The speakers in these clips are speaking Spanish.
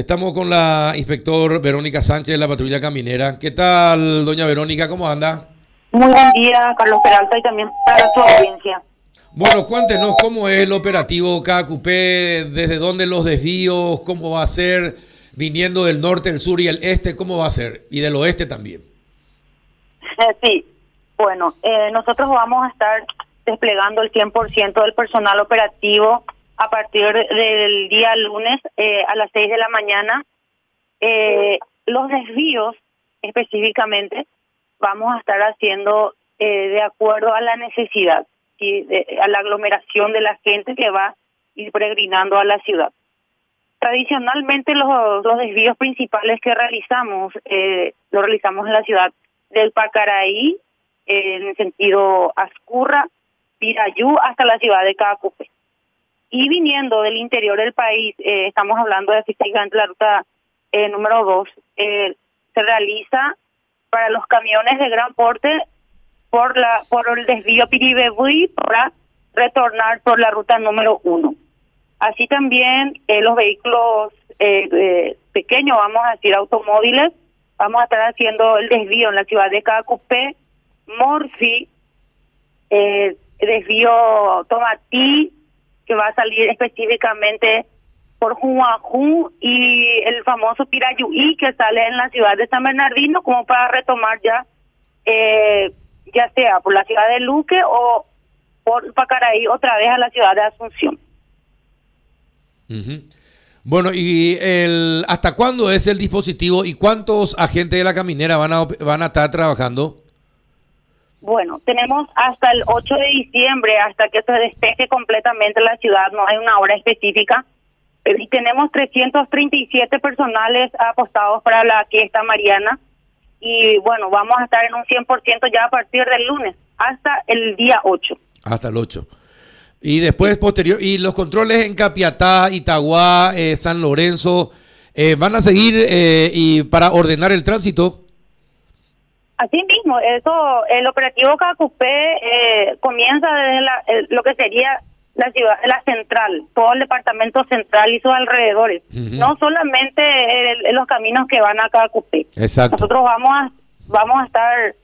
Estamos con la inspector Verónica Sánchez de la patrulla caminera. ¿Qué tal, doña Verónica? ¿Cómo anda? Muy buen día, Carlos Peralta, y también para su audiencia. Bueno, cuéntenos cómo es el operativo KQP, desde dónde los desvíos, cómo va a ser, viniendo del norte, el sur y el este, cómo va a ser, y del oeste también. Sí, bueno, eh, nosotros vamos a estar desplegando el 100% del personal operativo a partir del día lunes eh, a las 6 de la mañana. Eh, los desvíos específicamente vamos a estar haciendo eh, de acuerdo a la necesidad, y a la aglomeración de la gente que va ir peregrinando a la ciudad. Tradicionalmente los, los desvíos principales que realizamos, eh, lo realizamos en la ciudad del Pacaraí, en el sentido Ascurra, Pirayú, hasta la ciudad de Cacupe. Y viniendo del interior del país, eh, estamos hablando de específicamente la ruta eh, número 2, eh, se realiza para los camiones de gran porte por la por el desvío Piribebuy para retornar por la ruta número 1. Así también los vehículos pequeños, vamos a decir automóviles, vamos a estar haciendo el desvío en la ciudad de Cacupé, Morfi, desvío Tomatí, que va a salir específicamente por Juajú y el famoso Pirayuí que sale en la ciudad de San Bernardino como para retomar ya eh, ya sea por la ciudad de Luque o por Pacaraí otra vez a la ciudad de Asunción. Bueno, ¿y el, hasta cuándo es el dispositivo y cuántos agentes de la caminera van a, van a estar trabajando? Bueno, tenemos hasta el 8 de diciembre, hasta que se despeje completamente la ciudad, no hay una hora específica. Y tenemos 337 personales apostados para la fiesta mariana. Y bueno, vamos a estar en un 100% ya a partir del lunes, hasta el día 8. Hasta el 8. Y después, posterior, y los controles en Capiatá, Itagua, eh, San Lorenzo, eh, ¿van a seguir eh, y para ordenar el tránsito? Así mismo, eso, el operativo Cacupé eh, comienza desde lo que sería la ciudad, la central, todo el departamento central y sus alrededores, no solamente los caminos que van a Cacupé. Exacto. Nosotros vamos a, vamos a estar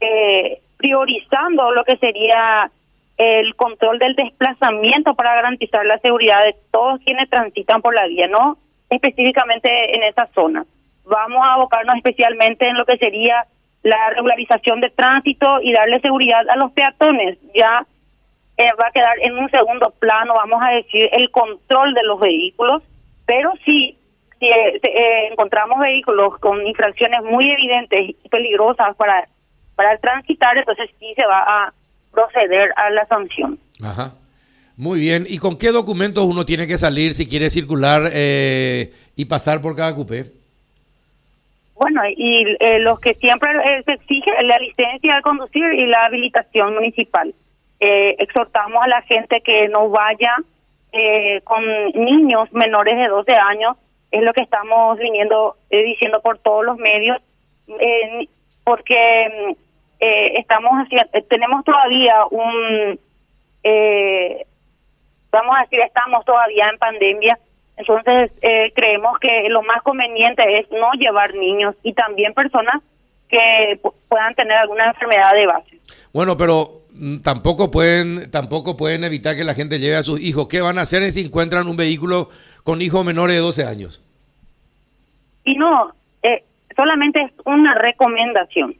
eh, priorizando lo que sería el control del desplazamiento para garantizar la seguridad de todos quienes transitan por la vía, no específicamente en esa zona. Vamos a abocarnos especialmente en lo que sería la regularización de tránsito y darle seguridad a los peatones. Ya eh, va a quedar en un segundo plano, vamos a decir, el control de los vehículos, pero sí, si eh, eh, encontramos vehículos con infracciones muy evidentes y peligrosas para, para transitar, entonces sí se va a proceder a la sanción. Ajá. Muy bien. ¿Y con qué documentos uno tiene que salir si quiere circular y pasar por cada cupé? Bueno, y eh, los que siempre eh, se exige la licencia de conducir y la habilitación municipal. Eh, exhortamos a la gente que no vaya con niños menores de 12 años, es lo que estamos viniendo diciendo por todos los medios, porque estamos haciendo, tenemos todavía un, vamos a decir, estamos todavía en pandemia entonces, eh, creemos que lo más conveniente es no llevar niños y también personas que puedan tener alguna enfermedad de base. Bueno, pero mm, tampoco pueden tampoco pueden evitar que la gente lleve a sus hijos. ¿Qué van a hacer si encuentran un vehículo con hijos menores de 12 años? Y no, eh, solamente es una recomendación.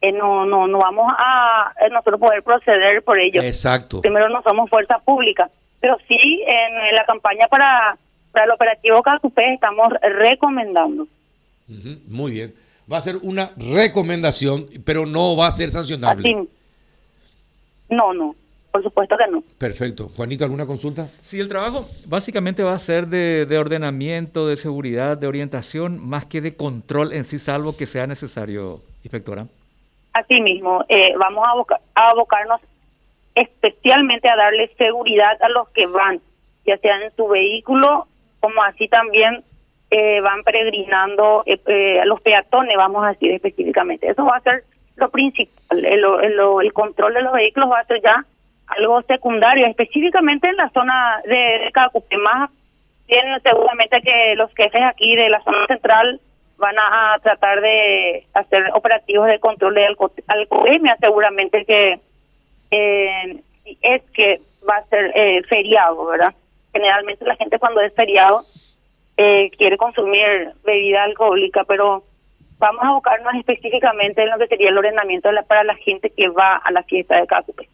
Eh, no, no, no vamos a nosotros poder proceder por ello. Exacto. Primero no somos fuerza pública, pero sí en la campaña para para el operativo Cacupé estamos recomendando. muy bien. Va a ser una recomendación, pero no va a ser sancionable. No, no. Por supuesto que no. Perfecto. Juanito, ¿alguna consulta? Sí, el trabajo básicamente va a ser de, ordenamiento, de seguridad, de orientación, más que de control en sí, salvo que sea necesario, inspectora. Así mismo, eh, vamos a, a abocarnos especialmente a darle seguridad a los que van, ya sea en su vehículo como así también eh, van peregrinando eh, eh, los peatones, vamos a decir específicamente. Eso va a ser lo principal, el, el, control de los vehículos va a ser ya algo secundario, específicamente en la zona de, de más Bien, seguramente que los jefes aquí de la zona central van a tratar de hacer operativos de control de alcoholemia, seguramente que eh, es que va a ser eh, feriado, ¿verdad? Generalmente la gente cuando es feriado eh, quiere consumir bebida alcohólica, pero vamos a buscarnos específicamente en lo que sería el ordenamiento para la gente que va a la fiesta de Cacupe.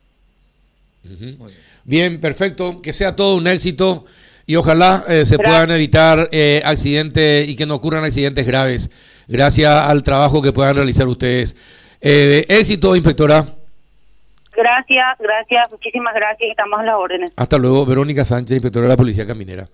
Bien, perfecto, que sea todo un éxito y ojalá eh, se puedan evitar eh, accidentes y que no ocurran accidentes graves, gracias al trabajo que puedan realizar ustedes. Eh, éxito, inspectora. Gracias, gracias, muchísimas gracias, estamos a las órdenes. Hasta luego, Verónica Sánchez, inspectora de la Policía Caminera.